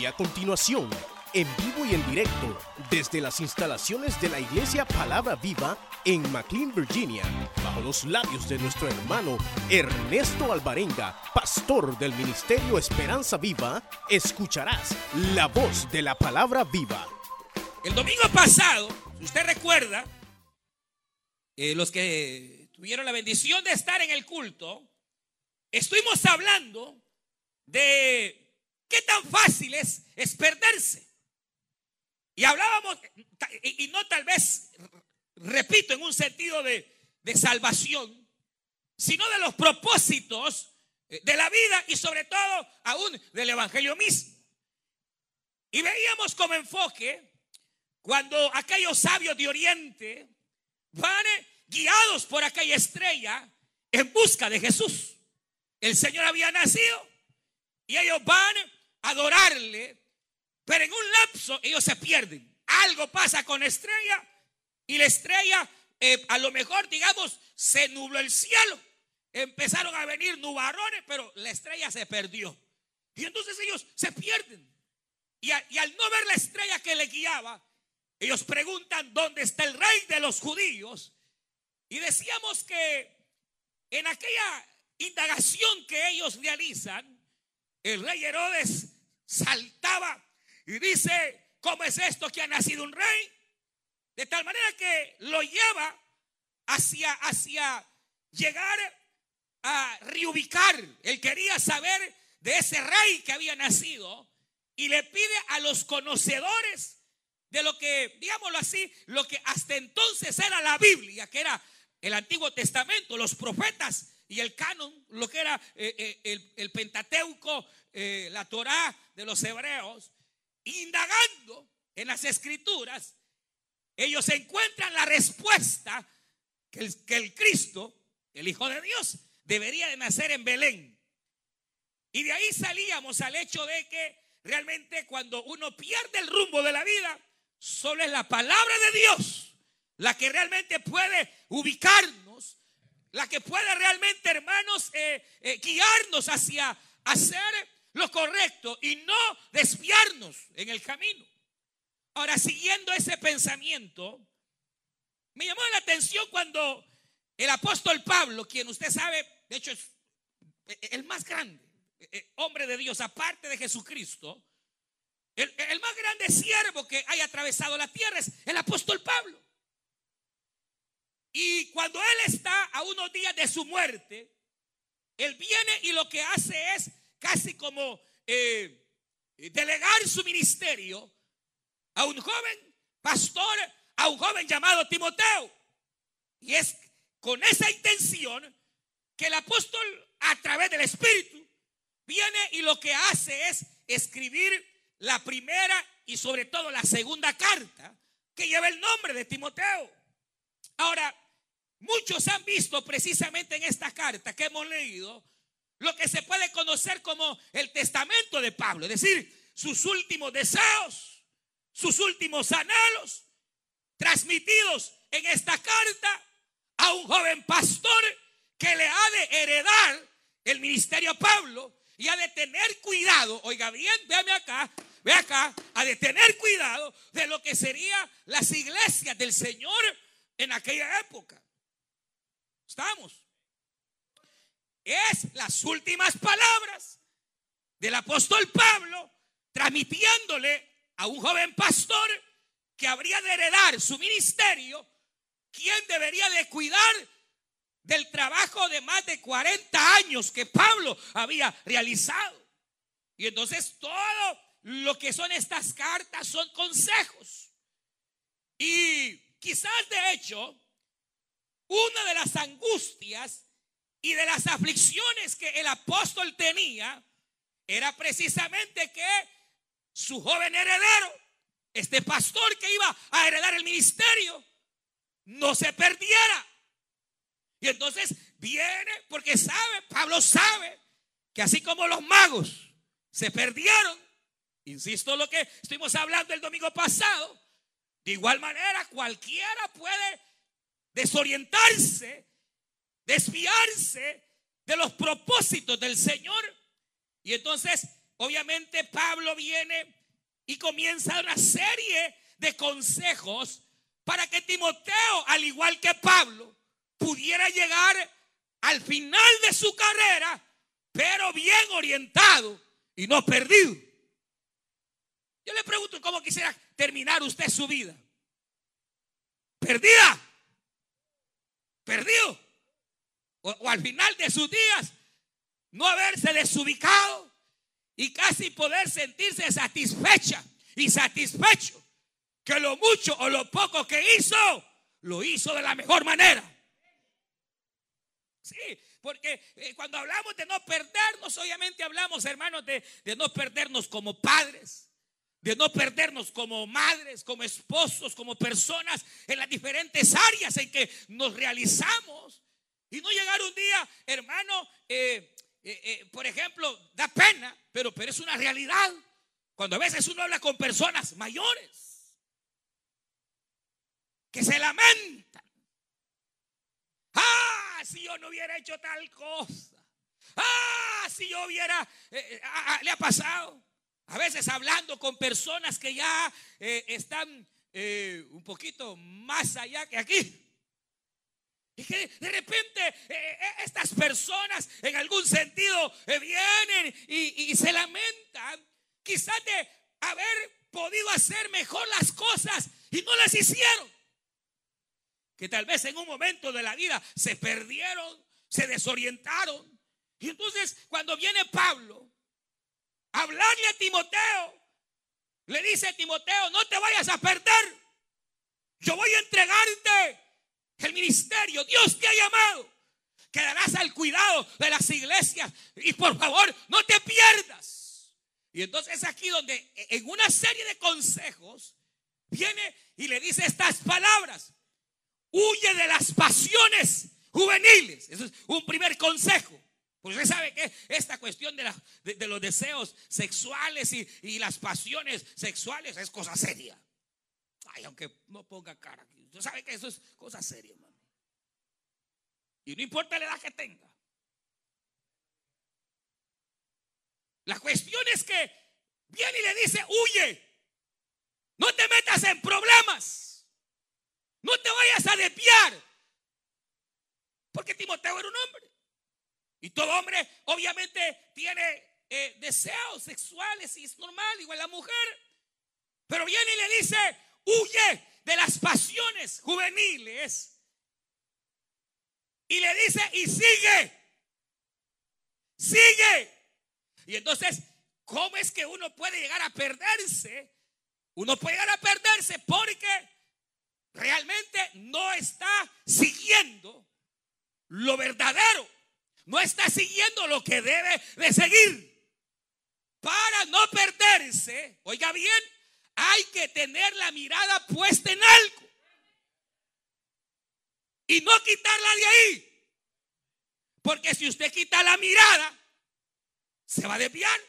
Y a continuación, en vivo y en directo, desde las instalaciones de la Iglesia Palabra Viva en McLean, Virginia, bajo los labios de nuestro hermano Ernesto Alvarenga, pastor del Ministerio Esperanza Viva, escucharás la voz de la Palabra Viva. El domingo pasado, si usted recuerda, eh, los que tuvieron la bendición de estar en el culto, estuvimos hablando de qué tan fácil es, es perderse. Y hablábamos, y, no tal vez, repito, en un sentido de, de salvación, sino de los propósitos eh, de la vida y sobre todo aún del Evangelio mismo. Y veíamos como enfoque cuando aquellos sabios de Oriente van guiados por aquella estrella en busca de Jesús. El Señor había nacido y ellos van adorarle, pero en un lapso ellos se pierden. Algo pasa con la estrella y la estrella, eh, a lo mejor, digamos, se nubló el cielo. Empezaron a venir nubarrones, pero la estrella se perdió. Y entonces ellos se pierden. Y, y al no ver la estrella que le guiaba, ellos preguntan, ¿dónde está el rey de los judíos? Y decíamos que en aquella indagación que ellos realizan, el rey Herodes saltaba y dice, ¿cómo es esto que ha nacido un rey? De tal manera que lo lleva hacia, hacia llegar a reubicar. Él quería saber de ese rey que había nacido y le pide a los conocedores de lo que, digámoslo así, lo que hasta entonces era la Biblia, que era el Antiguo Testamento, los profetas y el canon, lo que era eh, eh, el, Pentateuco, eh, la Torá de los hebreos, indagando en las escrituras, ellos encuentran la respuesta que el, que el Cristo, el Hijo de Dios, debería de nacer en Belén. Y de ahí salíamos al hecho de que realmente cuando uno pierde el rumbo de la vida, solo es la palabra de Dios la que realmente puede ubicarnos la que puede realmente, hermanos, eh, eh, guiarnos hacia hacer lo correcto y no desviarnos en el camino. Ahora, siguiendo ese pensamiento, me llamó la atención cuando el apóstol Pablo, quien usted sabe, de hecho es el más grande eh, hombre de Dios, aparte de Jesucristo, el, el más grande siervo que haya atravesado la tierra es el apóstol Pablo. Y cuando Él está a unos días de su muerte, Él viene y lo que hace es casi como eh, delegar su ministerio a un joven pastor, a un joven llamado Timoteo. Y es con esa intención que el apóstol a través del Espíritu viene y lo que hace es escribir la primera y sobre todo la segunda carta que lleva el nombre de Timoteo. Ahora, muchos han visto precisamente en esta carta que hemos leído lo que se puede conocer como el testamento de Pablo, es decir, sus últimos deseos, sus últimos anhelos, transmitidos en esta carta a un joven pastor que le ha de heredar el ministerio a Pablo y ha de tener cuidado, oiga bien, véame acá, ve acá, ha de tener cuidado de lo que serían las iglesias del Señor en aquella época. ¿Estamos? Es las últimas palabras del apóstol Pablo transmitiéndole a un joven pastor que habría de heredar su ministerio, quien debería de cuidar del trabajo de más de 40 años que Pablo había realizado. Y entonces todo lo que son estas cartas son consejos. Y quizás de hecho, una de las angustias y de las aflicciones que el apóstol tenía era precisamente que su joven heredero, este pastor que iba a heredar el ministerio, no se perdiera. Y entonces viene porque sabe, Pablo sabe, que así como los magos se perdieron, insisto lo que estuvimos hablando el domingo pasado, de igual manera, cualquiera puede desorientarse, desviarse de los propósitos del Señor. Y entonces obviamente Pablo viene y comienza una serie de consejos para que Timoteo, al igual que Pablo, pudiera llegar al final de su carrera, pero bien orientado y no perdido. Yo le pregunto cómo quisiera terminar usted su vida. Perdida. Perdido. O, al final de sus días, no haberse desubicado y casi poder sentirse satisfecha y satisfecho que lo mucho o lo poco que hizo, lo hizo de la mejor manera. Sí, porque eh, cuando hablamos de no perdernos, obviamente hablamos, hermanos, de, de no perdernos como padres, de no perdernos como madres, como esposos, como personas en las diferentes áreas en que nos realizamos. Y no llegar un día, hermano, eh, eh, por ejemplo, da pena, pero, pero es una realidad. Cuando a veces uno habla con personas mayores que se lamentan. Ah, si yo no hubiera hecho tal cosa. Ah, si yo hubiera, eh, eh, ah, ah, le ha pasado. A veces hablando con personas que ya eh, están un poquito más allá que aquí. Y que de repente estas personas en algún sentido vienen y, y se lamentan quizás de haber podido hacer mejor las cosas y no las hicieron que tal vez en un momento de la vida se perdieron, se desorientaron. Y entonces cuando viene Pablo a hablarle a Timoteo, le dice a Timoteo, no te vayas a perder. Yo voy a entregarte el ministerio. Dios te ha llamado. Quedarás al cuidado de las iglesias. Y por favor, no te pierdas. Y entonces es aquí donde en una serie de consejos viene y le dice estas palabras. Huye de las pasiones juveniles. Eso es un primer consejo. Porque usted sabe que esta cuestión de, de, los deseos sexuales y, las pasiones sexuales es cosa seria. Ay, aunque no ponga cara aquí. Usted sabe que eso es cosa seria, hermano. Y no importa la edad que tenga. La cuestión es que viene y le dice, huye. No te metas en problemas. No te vayas a desviar. Porque Timoteo era un hombre. Y todo hombre obviamente tiene eh, deseos sexuales y es normal, igual la mujer. Pero viene y le dice, huye de las pasiones juveniles. Y le dice, y sigue. Sigue. Y entonces, ¿cómo es que uno puede llegar a perderse? Uno puede llegar a perderse porque realmente no está siguiendo lo verdadero. No está siguiendo lo que debe de seguir. Para no perderse, oiga bien, hay que tener la mirada puesta en algo. Y no quitarla de ahí. Porque si usted quita la mirada, se va a desviar.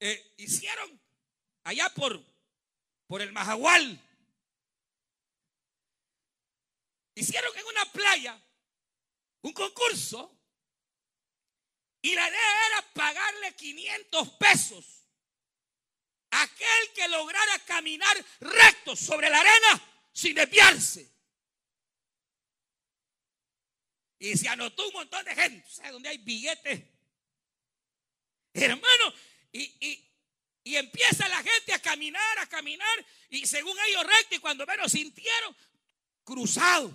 Eh, hicieron allá por, por el Majagual hicieron en una playa un concurso y la idea era pagarle 500 pesos aquel que lograra caminar recto sobre la arena sin desviarse. Y se anotó un montón de gente, ¿sabes dónde hay billetes? Hermano, y, y, y, empieza la gente a caminar, a caminar, y según ellos recto, y cuando menos sintieron, cruzados.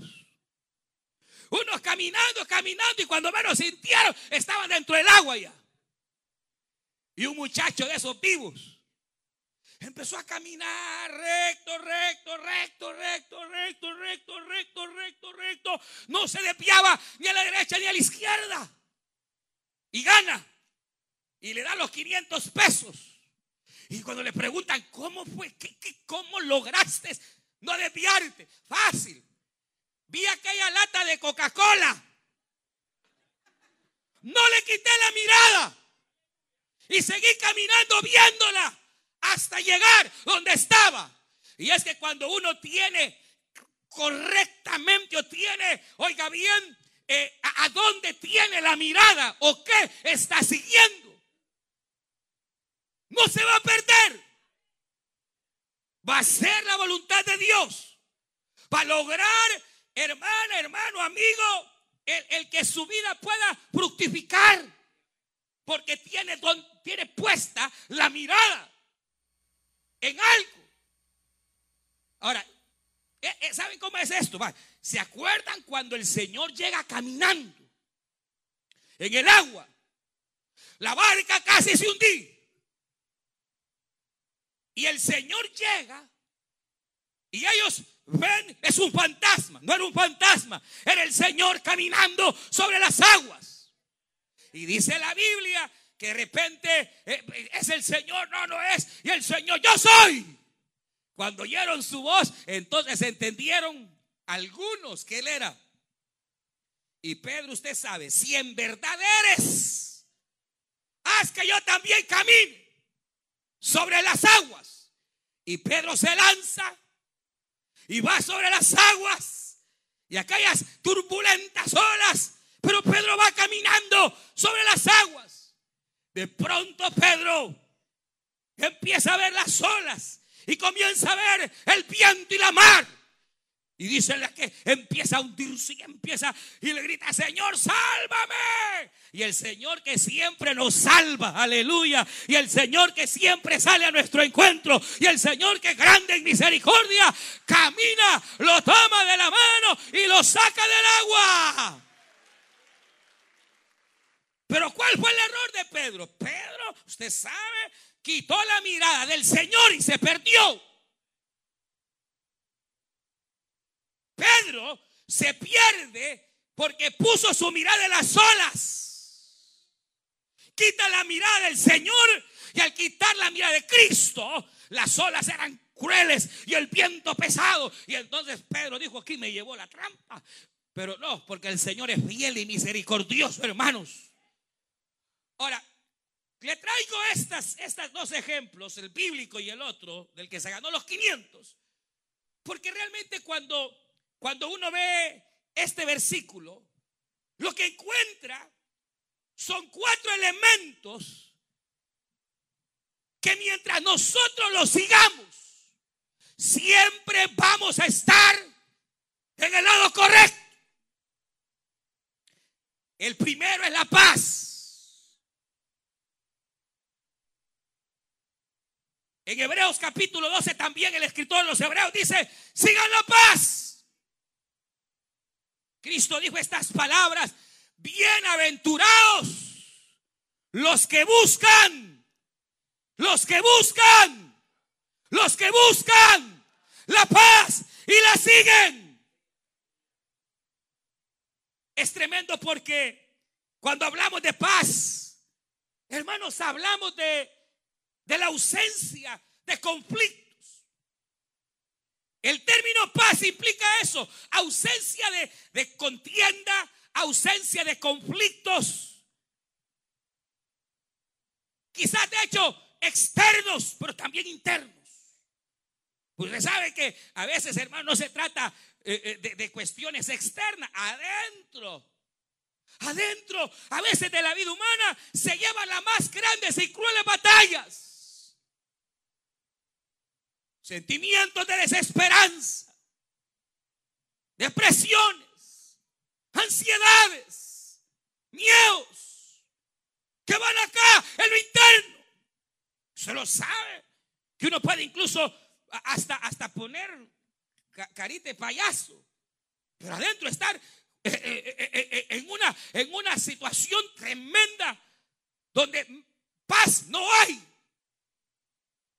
Unos caminando, caminando y cuando menos sintieron estaban dentro del agua ya. Y un muchacho de esos vivos empezó a caminar recto, recto, recto, recto, recto, recto, recto, recto, recto. No se desviaba ni a la derecha ni a la izquierda. Y gana. Y le da los 500 pesos. Y cuando le preguntan, ¿cómo fue? ¿Qué, cómo lograste no desviarte? Fácil. Vi aquella lata de Coca-Cola. No le quité la mirada. Y seguí caminando viéndola hasta llegar donde estaba. Y es que cuando uno tiene correctamente o tiene, oiga bien, eh, a, dónde tiene la mirada o qué está siguiendo. se va a perder. Va a ser la voluntad de Dios. Para lograr, hermana, hermano, amigo, el, que su vida pueda fructificar. Porque tiene, tiene puesta la mirada en algo. Ahora, eh, eh, ¿saben cómo es esto? ¿Se acuerdan cuando el Señor llega caminando en el agua? La barca casi se hundía. Y el Señor llega y ellos ven, es un fantasma, no era un fantasma, era el Señor caminando sobre las aguas. Y dice la Biblia que de repente eh, es el Señor, no, no es, y el Señor, yo soy. Cuando oyeron su voz, entonces entendieron algunos que Él era. Y Pedro, usted sabe, si en verdad eres, haz que yo también camine sobre las aguas. Y Pedro se lanza y va sobre las aguas y aquellas turbulentas olas. Pero Pedro va caminando sobre las aguas. De pronto Pedro empieza a ver las olas y comienza a ver el viento y la mar. Y dice que empieza a hundirse y empieza y le grita, Señor, sálvame. Y el Señor que siempre nos salva, aleluya. Y el Señor que siempre sale a nuestro encuentro. Y el Señor que grande en misericordia, camina, lo toma de la mano y lo saca del agua. Pero ¿cuál fue el error de Pedro? Pedro, usted sabe, quitó la mirada del Señor y se perdió. Pedro se pierde porque puso su mirada en las olas. Quita la mirada del Señor y al quitar la mirada de Cristo, las olas eran crueles y el viento pesado. Y entonces Pedro dijo, aquí me llevó la trampa. Pero no, porque el Señor es fiel y misericordioso, hermanos. Ahora, le traigo estas, estas dos ejemplos, el bíblico y el otro, del que se ganó los 500. Porque realmente cuando, cuando uno ve este versículo, lo que encuentra son cuatro elementos que mientras nosotros los sigamos, siempre vamos a estar en el lado correcto. El primero es la paz. En Hebreos capítulo 12 también el escritor de los Hebreos dice, sigan la paz. Cristo dijo estas palabras, bienaventurados los que buscan, los que buscan, los que buscan la paz y la siguen. Es tremendo porque cuando hablamos de paz, hermanos, hablamos de de la ausencia de conflictos. El término paz implica eso, ausencia de, contienda, ausencia de conflictos. Quizás de hecho externos, pero también internos. Usted sabe que a veces, hermano, no se trata eh, eh, de, de cuestiones externas, adentro adentro, a veces de la vida humana, se llevan las más grandes y crueles batallas sentimientos de desesperanza, depresiones, ansiedades, miedos, que van acá en lo interno. Se lo sabe, que uno puede incluso hasta, hasta poner carita de payaso, pero adentro estar eh, eh, eh, en una, en una situación tremenda donde paz no hay.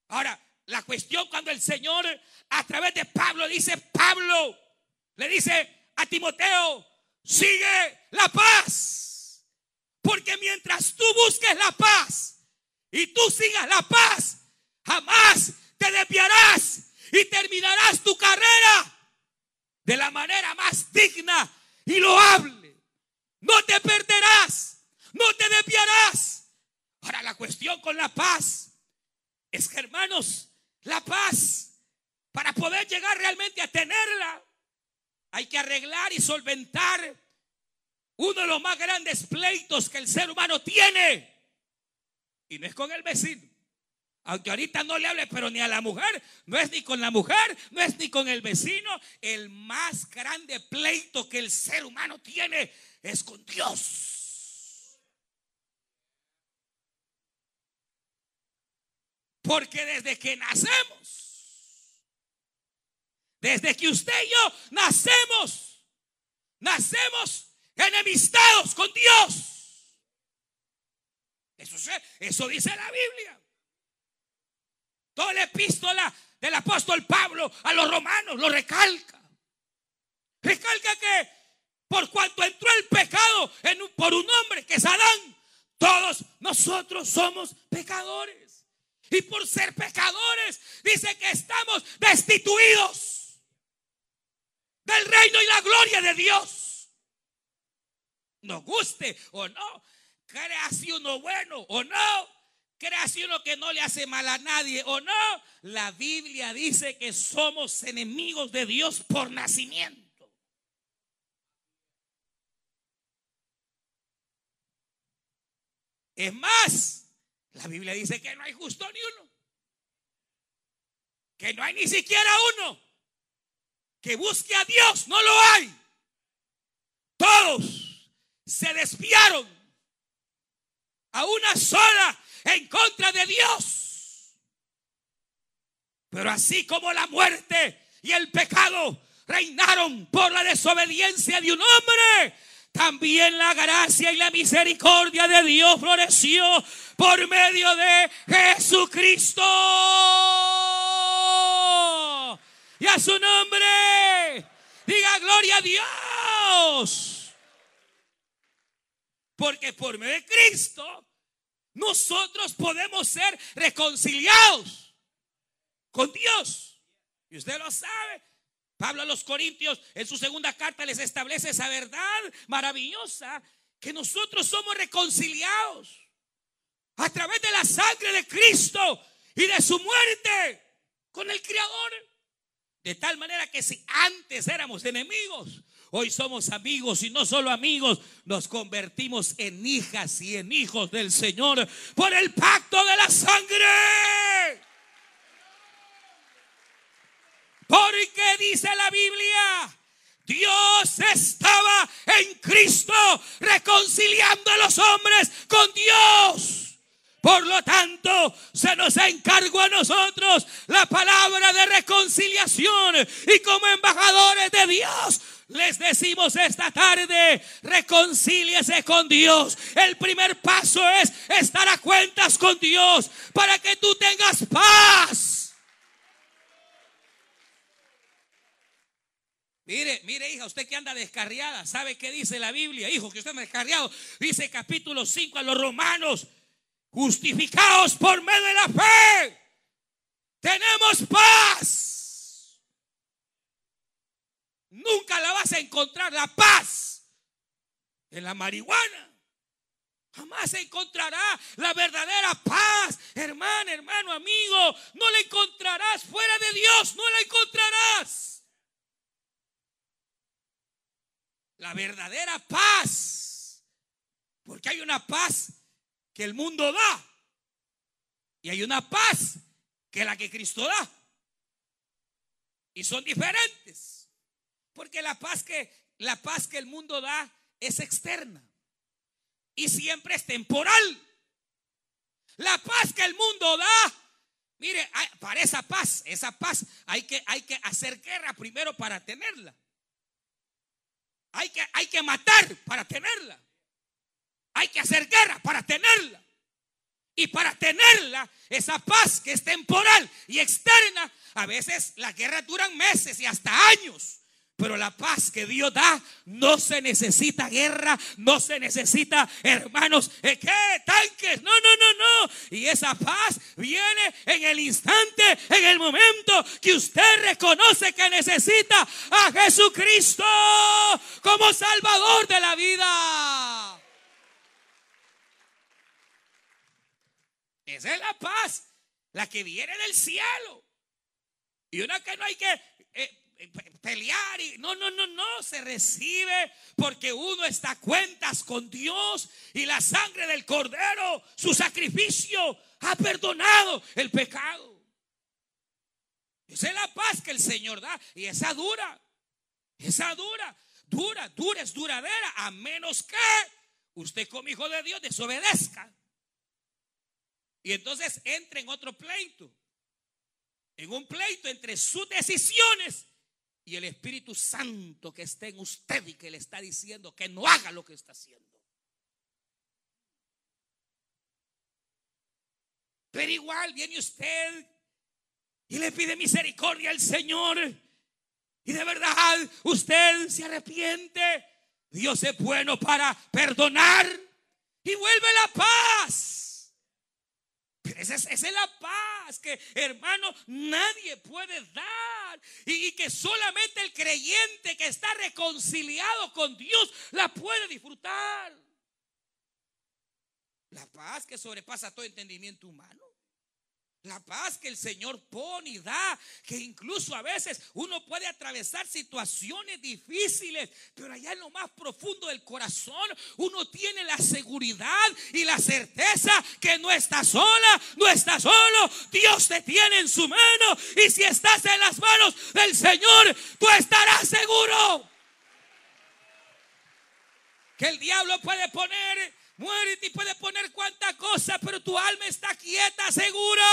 Ahora, la cuestión cuando el Señor a través de Pablo dice, Pablo le dice a Timoteo, sigue la paz. Porque mientras tú busques la paz y tú sigas la paz, jamás te desviarás y terminarás tu carrera de la manera más digna y loable. No te perderás, no te desviarás. Ahora la cuestión con la paz es que hermanos, la paz, para poder llegar realmente a tenerla, hay que arreglar y solventar uno de los más grandes pleitos que el ser humano tiene. Y no es con el vecino. Aunque ahorita no le hable, pero ni a la mujer, no es ni con la mujer, no es ni con el vecino. El más grande pleito que el ser humano tiene es con Dios. Porque desde que nacemos, desde que usted y yo nacemos, nacemos enemistados con Dios. Eso, dice la Biblia. Toda la epístola del apóstol Pablo a los romanos lo recalca. Recalca que por cuanto entró el pecado por un hombre que es Adán, todos nosotros somos pecadores. Y por ser pecadores, dice que estamos destituidos del reino y la gloria de Dios. Nos guste o no, crea si uno bueno o no, Crea si uno que no le hace mal a nadie o no. La Biblia dice que somos enemigos de Dios por nacimiento. Es más, la Biblia dice que no hay justo ni uno. Que no hay ni siquiera uno. Que busque a Dios, no lo hay. Todos se desviaron a una sola en contra de Dios. Pero así como la muerte y el pecado reinaron por la desobediencia de un hombre, también la gracia y la misericordia de Dios floreció por medio de Jesucristo. Y a su nombre, diga gloria a Dios. Porque por medio de Cristo nosotros podemos ser reconciliados con Dios. Y usted lo sabe. Pablo a los Corintios en su segunda carta les establece esa verdad maravillosa que nosotros somos reconciliados a través de la sangre de Cristo y de su muerte con el Creador. De tal manera que si antes éramos enemigos, Hoy somos amigos y no solo amigos, nos convertimos en hijas y en hijos del Señor por el pacto de la sangre. Porque dice la Biblia, Dios estaba en Cristo reconciliando a los hombres con Dios. Por lo tanto, se nos encargó a nosotros la palabra de reconciliación y como embajadores de Dios les decimos esta tarde, reconcíliese con Dios. El primer paso es estar a cuentas con Dios para que tú tengas paz. Mire, mire, hija, usted que anda descarriada, ¿sabe qué dice la Biblia? Hijo, que usted anda descarriado. Dice capítulo 5 a los romanos, justificados por medio de la fe. Tenemos paz Nunca la vas a encontrar la paz en la marihuana. Jamás encontrará la verdadera paz, hermano, hermano, amigo. No la encontrarás fuera de Dios, no la encontrarás. La verdadera paz. Porque hay una paz que el mundo da. Y hay una paz que la que Cristo da. Y son diferentes. Porque la paz que la paz que el mundo da es externa y siempre es temporal. La paz que el mundo da, mire, para esa paz, esa paz hay que, hay que hacer guerra primero para tenerla. Hay que, hay que matar para tenerla. Hay que hacer guerra para tenerla. Y para tenerla, esa paz que es temporal y externa, a veces las guerras duran meses y hasta años. Pero la paz que Dios da no se necesita guerra, no se necesita hermanos, ¿qué? Tanques, no, no, no, no. Y esa paz viene en el instante, en el momento que usted reconoce que necesita a Jesucristo como Salvador de la vida. Esa es la paz, la que viene del cielo. Y una que no hay que eh, pelear y no, no, no, no, se recibe porque uno está a cuentas con Dios y la sangre del cordero, su sacrificio ha perdonado el pecado. Esa es la paz que el Señor da. Y esa dura, esa dura, dura, dura, es duradera, a menos que usted como hijo de Dios desobedezca. Y entonces entra en otro pleito. En un pleito entre sus decisiones y el Espíritu Santo que está en usted y que le está diciendo que no haga lo que está haciendo. Pero igual viene usted y le pide misericordia al Señor. Y de verdad usted se arrepiente. Dios es bueno para perdonar y vuelve la paz. Esa es, la paz que, hermano, nadie puede dar. Y, y, que solamente el creyente que está reconciliado con Dios la puede disfrutar. La paz que sobrepasa todo entendimiento humano. La paz que el Señor pone y da, que incluso a veces uno puede atravesar situaciones difíciles, pero allá en lo más profundo del corazón uno tiene la seguridad y la certeza que no está sola, no está solo, Dios te tiene en su mano y si estás en las manos del Señor, tú estarás seguro. Que el diablo puede poner Muere y puede poner cuanta cosa, pero tu alma está quieta, segura.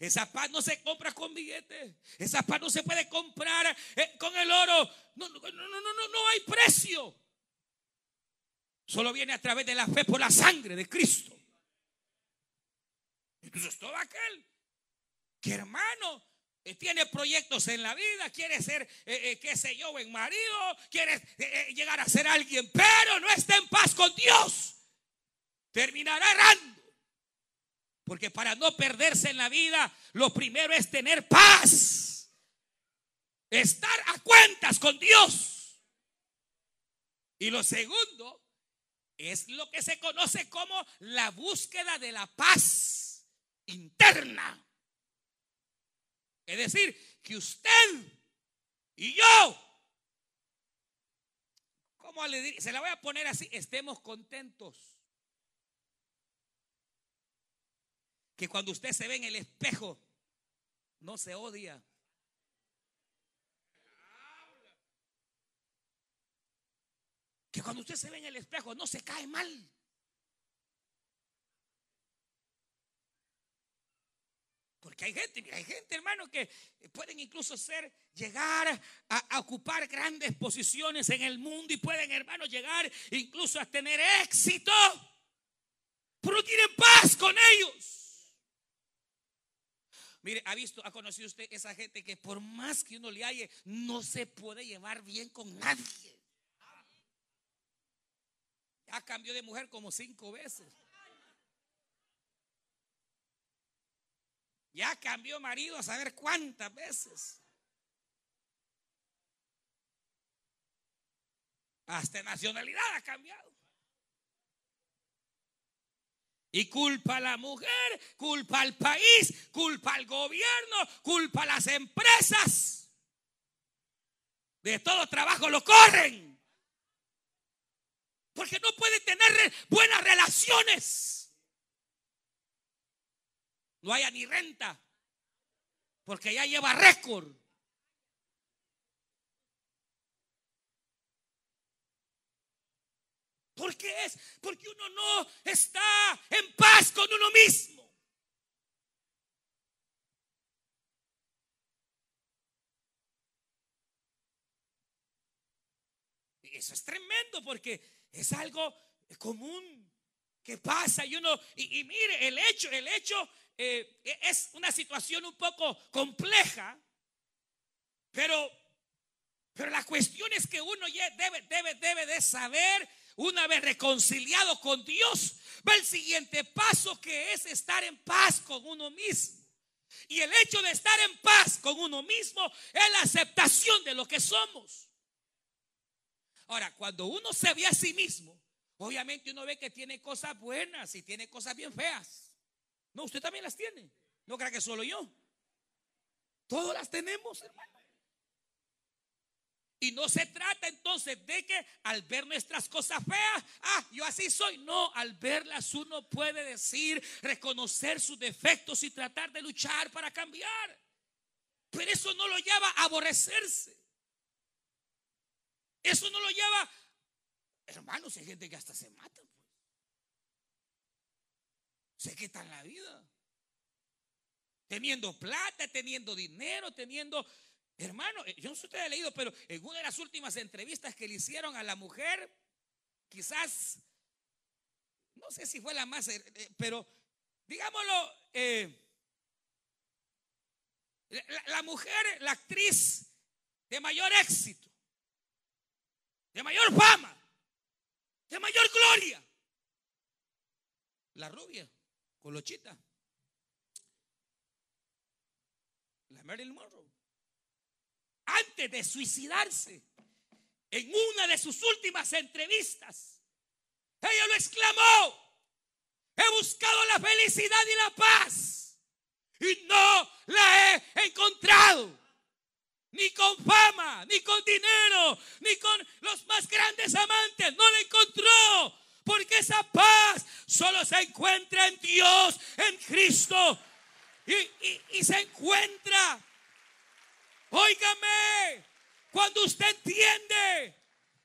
esa paz no se compra con billetes. Esa paz no se puede comprar eh, con el oro. No, no, no, no, no hay precio. Solo viene a través de la fe por la sangre de Cristo. Entonces todo aquel que hermano eh, tiene proyectos en la vida, quiere ser, eh, eh, qué sé yo, en marido, quiere llegar a ser alguien, pero no está en paz con Dios. Terminará errando. Porque para no perderse en la vida, lo primero es tener paz. Estar a cuentas con Dios. Y lo segundo es lo que se conoce como la búsqueda de la paz interna. Es decir, que usted y yo, ¿cómo le diría? Se la voy a poner así, estemos contentos. Que cuando usted se ve en el espejo, no se odia. Que cuando usted se ve en el espejo, no se cae mal. Porque hay gente, hay gente, hermano, que pueden incluso ser, llegar a, ocupar grandes posiciones en el mundo y pueden, hermano, llegar incluso a tener éxito. Pero no tienen paz con ellos. Mire, ha visto, ha conocido usted esa gente que por más que uno le halle, no se puede llevar bien con nadie. Ya cambió de mujer como cinco veces. Ya cambió marido a saber cuántas veces. Hasta nacionalidad ha cambiado. Y culpa a la mujer, culpa al país, culpa al gobierno, culpa a las empresas. De todo trabajo lo corren. Porque no puede tener buenas relaciones no haya ni renta, porque ya lleva récord. ¿Por qué es? Porque uno no está en paz con uno mismo. Eso es tremendo porque es algo común que pasa y uno, y, y mire, el hecho, el hecho eh, e-, es una situación un poco compleja, pero, pero la cuestión es que uno debe, debe, debe de saber, una vez reconciliado con Dios, va el siguiente paso que es estar en paz con uno mismo. Y el hecho de estar en paz con uno mismo es la aceptación de lo que somos. Ahora, cuando uno se ve a sí mismo, obviamente uno ve que tiene cosas buenas y tiene cosas bien feas. No, usted también las tiene. No crea que solo yo. Todos las tenemos, hermano. Y no se trata entonces de que al ver nuestras cosas feas, ah, yo así soy. No, al verlas uno puede decir, reconocer sus defectos y tratar de luchar para cambiar. Pero eso no lo lleva a aborrecerse. Eso no lo lleva, hermanos, hay gente que hasta se mata. Se quitan la vida. Teniendo plata, teniendo dinero, teniendo Hermano, eh, yo no sé si usted ha leído, pero en una de las últimas entrevistas que le hicieron a la mujer, quizás, no sé si fue la más, eh, eh, pero digámoslo, la, mujer, la actriz de mayor éxito, de mayor fama, de mayor gloria, la rubia, colochita, la Marilyn Monroe antes de suicidarse, en una de sus últimas entrevistas, ella lo exclamó, he buscado la felicidad y la paz y no la he encontrado. Ni con fama, ni con dinero, ni con los más grandes amantes. No la encontró. Porque esa paz solo se encuentra en Dios, en Cristo. Y, se encuentra Óigame, cuando usted entiende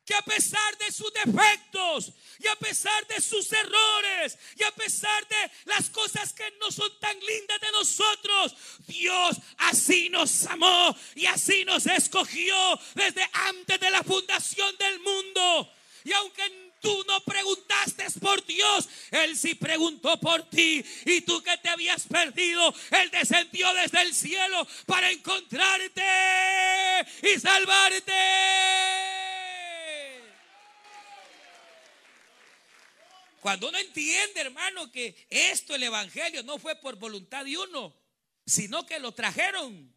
que a pesar de sus defectos y a pesar de sus errores y a pesar de las cosas que no son tan lindas de nosotros, Dios así nos amó y así nos escogió desde antes de la fundación del mundo. Y aunque Tú no preguntaste por Dios, Él sí preguntó por ti. Y tú que te habías perdido, Él descendió desde el cielo para encontrarte y salvarte. Cuando uno entiende, hermano, que esto, el Evangelio, no fue por voluntad de uno, sino que lo trajeron.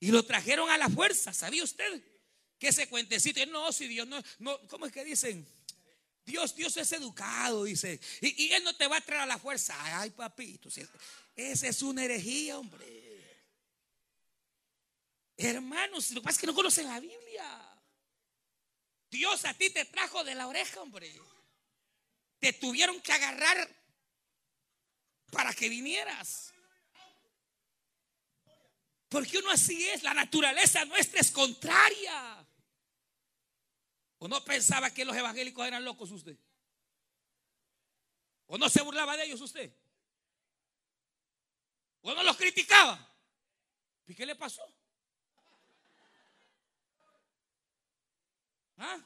Y lo trajeron a la fuerza, ¿sabía usted? Que ese cuentecito, no, si Dios no, no, ¿cómo es que dicen? Dios, Dios es educado, dice. Y, Él no te va a traer a la fuerza. Ay, papito, esa es una herejía, hombre. Hermanos, lo que pasa es que no conocen la Biblia. Dios a ti te trajo de la oreja, hombre. Te tuvieron que agarrar para que vinieras. Porque uno así es, la naturaleza nuestra es contraria. ¿O no pensaba que los evangélicos eran locos usted? ¿O no se burlaba de ellos usted? ¿O no los criticaba? ¿Y qué le pasó? ¿Ah?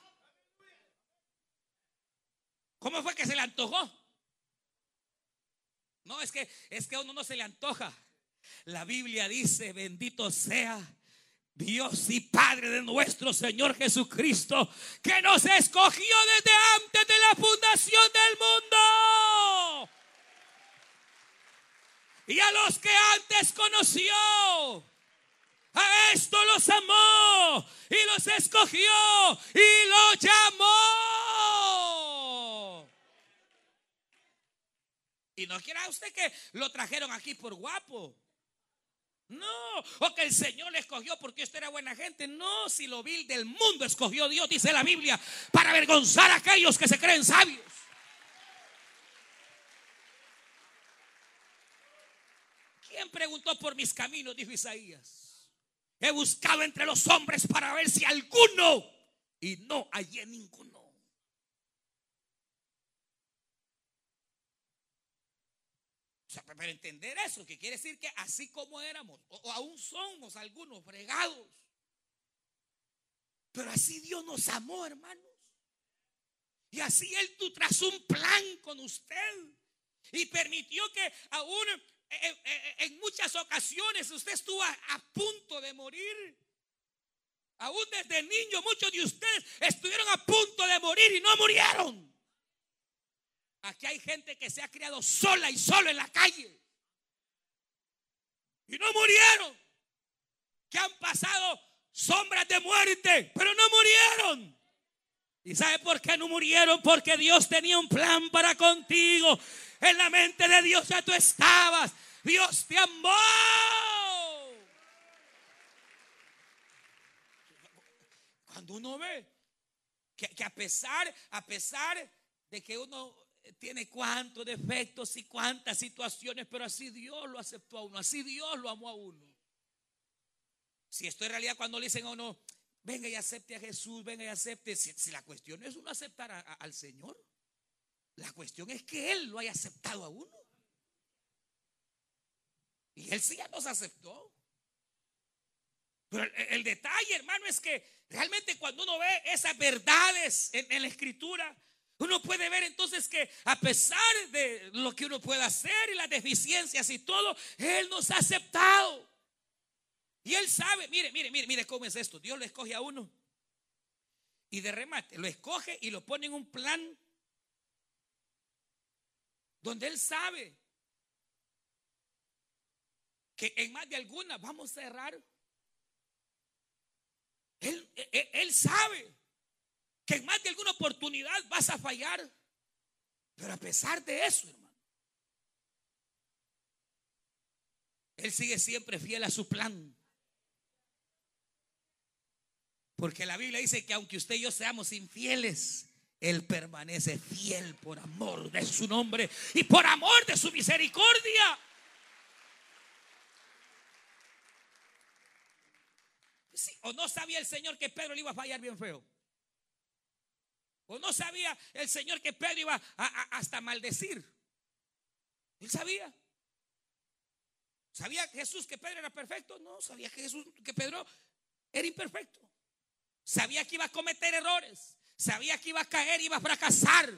¿Cómo fue que se le antojó? No, es que es que a uno no se le antoja. La Biblia dice, bendito sea Dios y Padre de nuestro Señor Jesucristo, que nos escogió desde antes de la fundación del mundo. Y a los que antes conoció, a esto los amó y los escogió y los llamó. Y no quiera usted que lo trajeron aquí por guapo. No, o que el Señor le escogió porque usted era buena gente. No, si lo vil del mundo escogió Dios, dice la Biblia, para avergonzar a aquellos que se creen sabios. ¿Quién preguntó por mis caminos? Dijo Isaías. He buscado entre los hombres para ver si alguno, y no hallé ninguno. O para entender eso, que quiere decir que así como éramos, o, aún somos algunos fregados, pero así Dios nos amó, hermanos. Y así Él tú trazó un plan con usted y permitió que aún eh, eh, eh, en muchas ocasiones usted estuvo a punto de morir. Aún desde niño muchos de ustedes estuvieron a punto de morir y no murieron. Aquí hay gente que se ha criado sola y solo en la calle. Y no murieron. Que han pasado sombras de muerte, pero no murieron. ¿Y sabe por qué no murieron? Porque Dios tenía un plan para contigo. En la mente de Dios ya tú estabas. Dios te amó. Cuando uno ve que, que a pesar, a pesar de que uno tiene cuántos defectos y cuántas situaciones, pero así Dios lo aceptó a uno, así Dios lo amó a uno. Si esto en realidad cuando le dicen a uno, venga y acepte a Jesús, venga y acepte, si, la cuestión es uno aceptar al Señor, la cuestión es que Él lo haya aceptado a uno. Y Él sí ya nos aceptó. Pero el, detalle, hermano, es que realmente cuando uno ve esas verdades en la escritura, uno puede ver entonces que a pesar de lo que uno pueda hacer y las deficiencias y todo, Él nos ha aceptado. Y Él sabe, mire, mire, mire, mire cómo es esto. Dios lo escoge a uno. Y de remate, lo escoge y lo pone en un plan donde Él sabe que en más de alguna vamos a errar. Él, él, él sabe que en más de alguna oportunidad vas a fallar. Pero a pesar de eso, hermano, Él sigue siempre fiel a su plan. Porque la Biblia dice que aunque usted y yo seamos infieles, Él permanece fiel por amor de su nombre y por amor de su misericordia. ¿O no sabía el Señor que Pedro le iba a fallar bien feo? ¿O no sabía el Señor que Pedro iba hasta maldecir? Él sabía. ¿Sabía Jesús que Pedro era perfecto? No, sabía que Jesús, que Pedro era imperfecto. Sabía que iba a cometer errores. Sabía que iba a caer, iba a fracasar.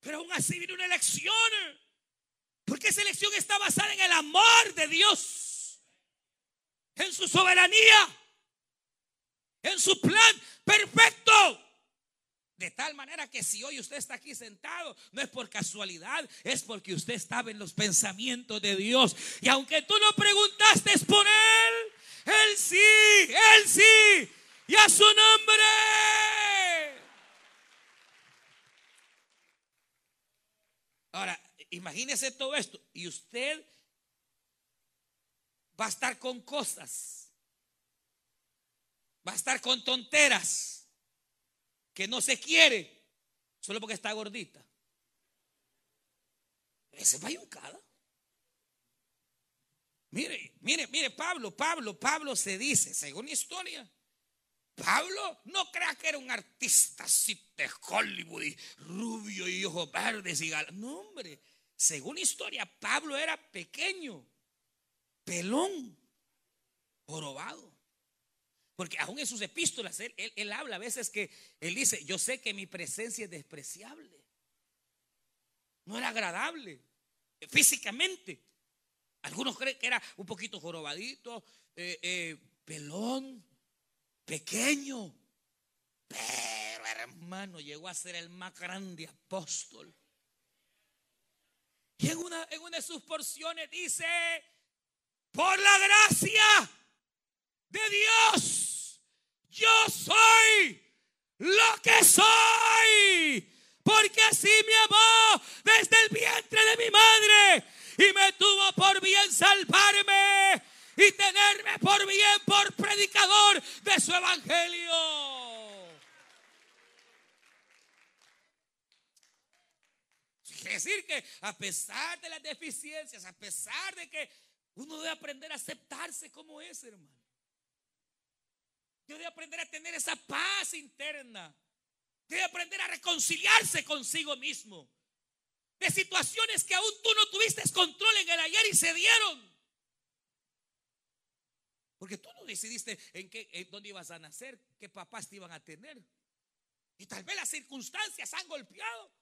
Pero aún así vino una elección. Porque esa elección está basada en el amor de Dios. En su soberanía. En su plan perfecto. De tal manera que si hoy usted está aquí sentado, no es por casualidad, es porque usted estaba en los pensamientos de Dios. Y aunque tú no preguntaste por Él, Él sí, Él sí, y a su nombre. Ahora, imagínese todo esto. Y usted va a estar con cosas, va a estar con tonteras que no se quiere solo porque está gordita. Ese es mayucada. Mire, mire, mire, Pablo, Pablo, Pablo se dice, según historia, Pablo no crea que era un artista así de Hollywood y rubio y ojos verdes y gal. No, hombre, según historia, Pablo era pequeño, pelón, jorobado. Porque aún en sus epístolas, él, habla a veces que él dice, yo sé que mi presencia es despreciable. No era agradable físicamente. Algunos creen que era un poquito jorobadito, eh, eh, pelón, pequeño. Pero hermano, llegó a ser el más grande apóstol. Y en una, en una de sus porciones dice, por la gracia de Dios. Yo soy lo que soy. Porque así me amó desde el vientre de mi madre. Y me tuvo por bien salvarme y tenerme por bien por predicador de su evangelio. Quiere decir que a pesar de las deficiencias, a pesar de que uno debe aprender a aceptarse como es, hermano. Debe aprender a tener esa paz interna. Debe aprender a reconciliarse consigo mismo. De situaciones que aún tú no tuviste control en el ayer y se dieron. Porque tú no decidiste en qué, en dónde ibas a nacer, qué papás te iban a tener. Y tal vez las circunstancias han golpeado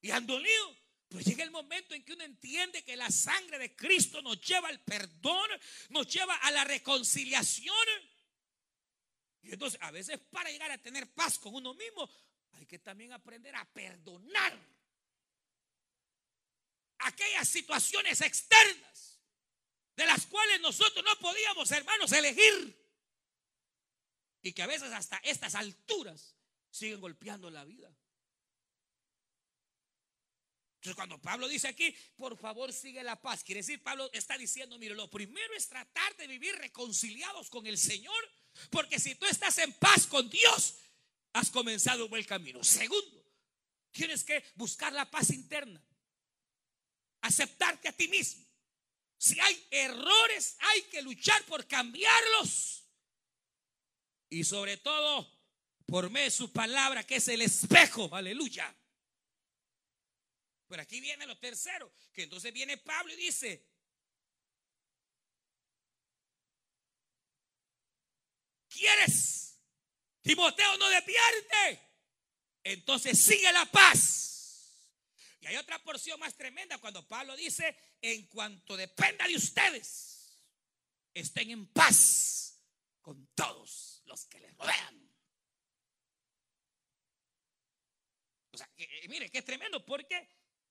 y han dolido. Pero llega el momento en que uno entiende que la sangre de Cristo nos lleva al perdón, nos lleva a la reconciliación. Y entonces, a veces para llegar a tener paz con uno mismo, hay que también aprender a perdonar aquellas situaciones externas de las cuales nosotros no podíamos, hermanos, elegir. Y que a veces hasta estas alturas siguen golpeando la vida. Entonces cuando Pablo dice aquí, por favor sigue la paz, quiere decir, Pablo está diciendo, mire, lo primero es tratar de vivir reconciliados con el Señor Porque si tú estás en paz con Dios, has comenzado un buen camino. Segundo, tienes que buscar la paz interna. Aceptarte a ti mismo. Si hay errores, hay que luchar por cambiarlos. Y sobre todo, por medio de su palabra, que es el espejo. Aleluya. Pero aquí viene lo tercero, que entonces viene Pablo y dice, ¿quieres? Timoteo no despierte. Entonces sigue la paz. Y hay otra porción más tremenda cuando Pablo dice, en cuanto dependa de ustedes, estén en paz con todos los que les rodean. O sea, mire, que es tremendo porque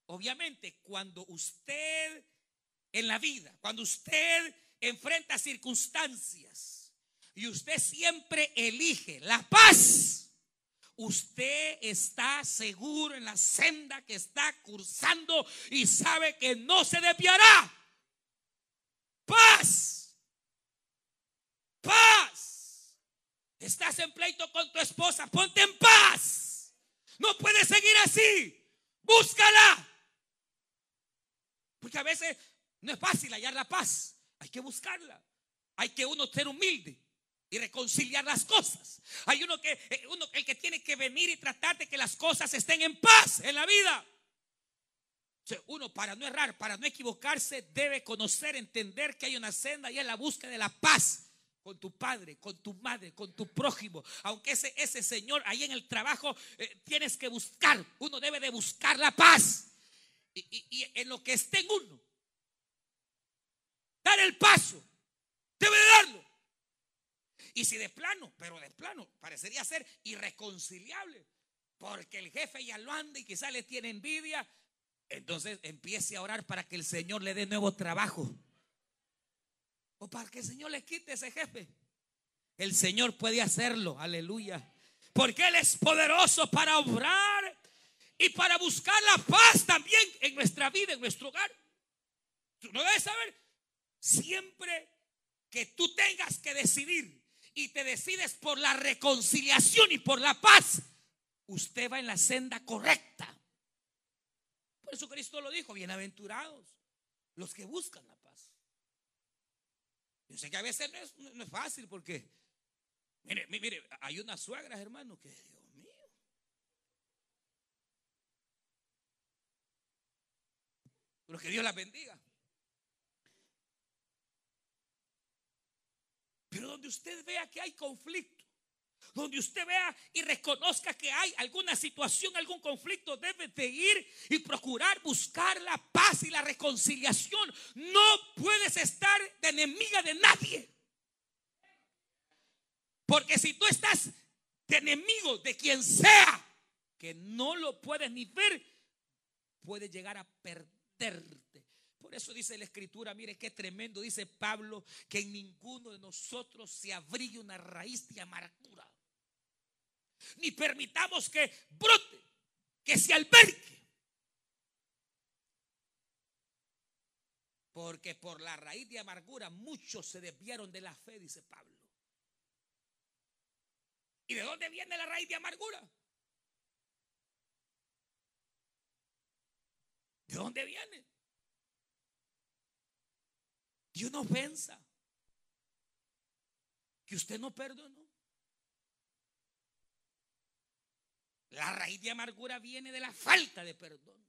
Obviamente, cuando usted en la vida, cuando usted enfrenta circunstancias y usted siempre elige la paz, usted está seguro en la senda que está cursando y sabe que no se desviará. Paz. Paz. Estás en pleito con tu esposa, ponte en paz. No puedes seguir así. Búscala. Porque a veces no es fácil hallar la paz. Hay que buscarla. Hay que uno ser humilde y reconciliar las cosas. Hay uno que, eh, uno, el que tiene que venir y tratar de que las cosas estén en paz en la vida. Uno para no errar, para no equivocarse, debe conocer, entender que hay una senda y es la búsqueda de la paz con tu padre, con tu madre, con tu prójimo. Aunque ese, ese señor ahí en el trabajo eh, tienes que buscar, uno debe de buscar la paz y, en lo que esté en uno. Dar el paso. Debe de darlo. Y si de plano, pero de plano, parecería ser irreconciliable. Porque el jefe ya lo anda y quizá le tiene envidia. Entonces empiece a orar para que el Señor le dé nuevo trabajo. O para que el Señor le quite ese jefe. El Señor puede hacerlo. Aleluya. Porque Él es poderoso para obrar y para buscar la paz también en nuestra vida, en nuestro hogar. Tú no debes saber, siempre que tú tengas que decidir y te decides por la reconciliación y por la paz, usted va en la senda correcta. Por eso Cristo lo dijo, bienaventurados los que buscan la paz. Yo sé que a veces no es, no es fácil porque, mire, mire, hay unas suegras, hermano, que Pero que Dios la bendiga. Pero donde usted vea que hay conflicto, donde usted vea y reconozca que hay alguna situación, algún conflicto, debe de ir y procurar buscar la paz y la reconciliación. No puedes estar de enemiga de nadie. Porque si tú estás de enemigo de quien sea, que no lo puedes ni ver, puede llegar a perder por eso dice la escritura, mire qué tremendo, dice Pablo, que en ninguno de nosotros se abrigue una raíz de amargura. Ni permitamos que brote, que se albergue. Porque por la raíz de amargura muchos se desviaron de la fe, dice Pablo. ¿Y de dónde viene la raíz de amargura? ¿De dónde viene? Dios no ofensa. Que usted no perdonó. La raíz de amargura viene de la falta de perdón.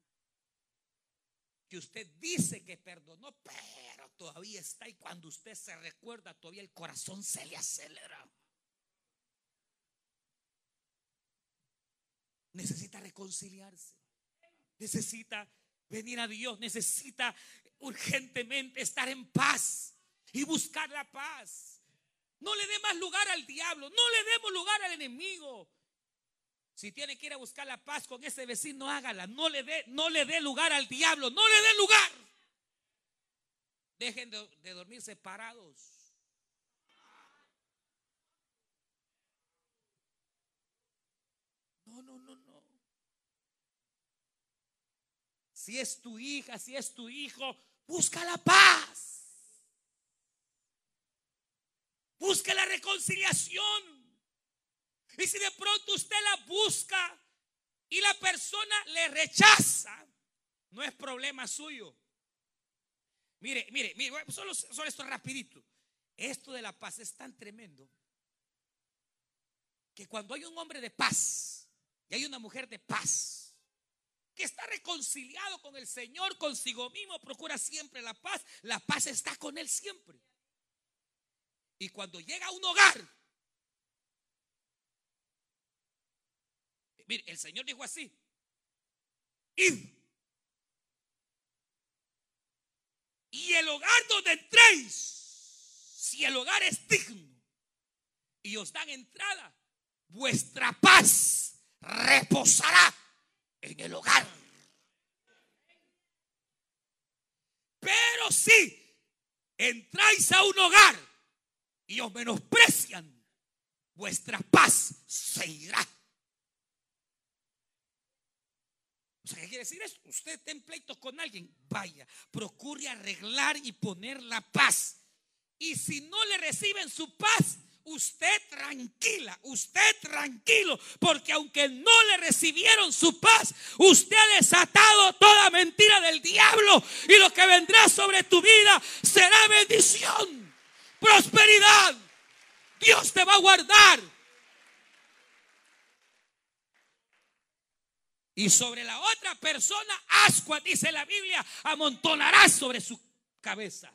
Que usted dice que perdonó, pero todavía está y cuando usted se recuerda, todavía el corazón se le acelera. Necesita reconciliarse. Necesita venir a Dios, necesita urgentemente estar en paz y buscar la paz. No le dé más lugar al diablo, no le demos lugar al enemigo. Si tiene que ir a buscar la paz con ese vecino, hágala. No le dé, no le dé lugar al diablo, no le dé lugar. Dejen de, de dormir separados. No, no, no, no. Si es tu hija, si es tu hijo, busca la paz. busque la reconciliación. Y si de pronto usted la busca y la persona le rechaza, no es problema suyo. Mire, mire, mire, solo, solo esto rapidito. Esto de la paz es tan tremendo que cuando hay un hombre de paz y hay una mujer de paz, que está reconciliado con el Señor, consigo mismo, procura siempre la paz, la paz está con él siempre. Y cuando llega a un hogar, mire, el Señor dijo así, id. Y el hogar donde entréis si el hogar es digno y os dan entrada, vuestra paz reposará en el hogar. Pero si entráis a un hogar y os menosprecian, vuestra paz se irá. O sea, ¿qué quiere decir eso? Usted ten pleitos con alguien, vaya, procure arreglar y poner la paz. Y si no le reciben su paz, usted tranquila, usted tranquilo, porque aunque no le recibieron su paz, usted ha desatado toda mentira del diablo y lo que vendrá sobre tu vida será bendición, prosperidad. Dios te va a guardar. Y sobre la otra persona, ascua, dice la Biblia, amontonará sobre su cabeza.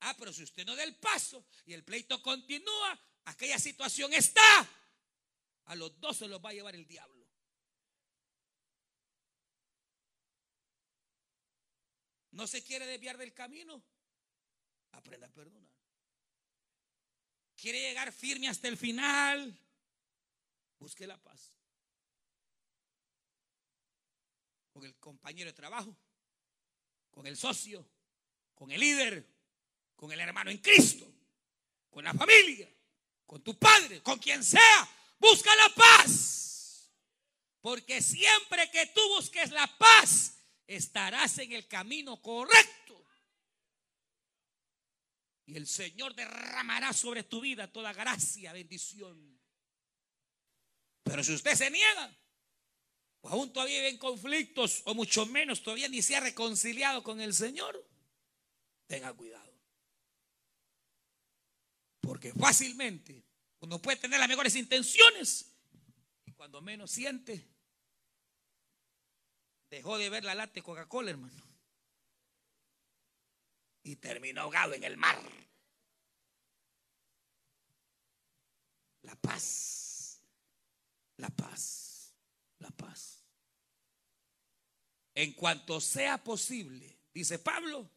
Ah, pero si usted no da el paso y el pleito continúa, aquella situación está. A los dos se los va a llevar el diablo. ¿No se quiere desviar del camino? Aprenda a perdonar. ¿Quiere llegar firme hasta el final? Busque la paz. Con el compañero de trabajo, con el socio, con el líder, con el hermano en Cristo, con la familia, con tu padre, con quien sea. Busca la paz. Porque siempre que tú busques la paz, estarás en el camino correcto. Y el Señor derramará sobre tu vida toda gracia, bendición. Pero si usted se niega, o aún todavía vive en conflictos, o mucho menos todavía ni se ha reconciliado con el Señor, tenga cuidado. Porque fácilmente uno puede tener las mejores intenciones y cuando menos siente, dejó de ver la lata de Coca-Cola, hermano. Y terminó ahogado en el mar. La paz, la paz, la paz. En cuanto sea posible, dice Pablo,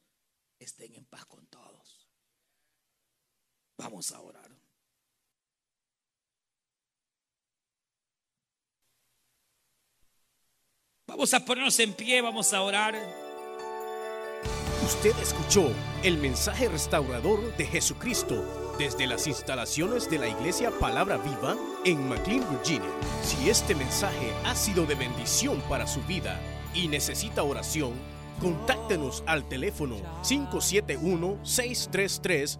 estén en paz con todos. Vamos a orar. Vamos a ponernos en pie, vamos a orar. Usted escuchó el mensaje restaurador de Jesucristo desde las instalaciones de la iglesia Palabra Viva en McLean, Virginia. Si este mensaje ha sido de bendición para su vida y necesita oración, contáctenos al teléfono 571 633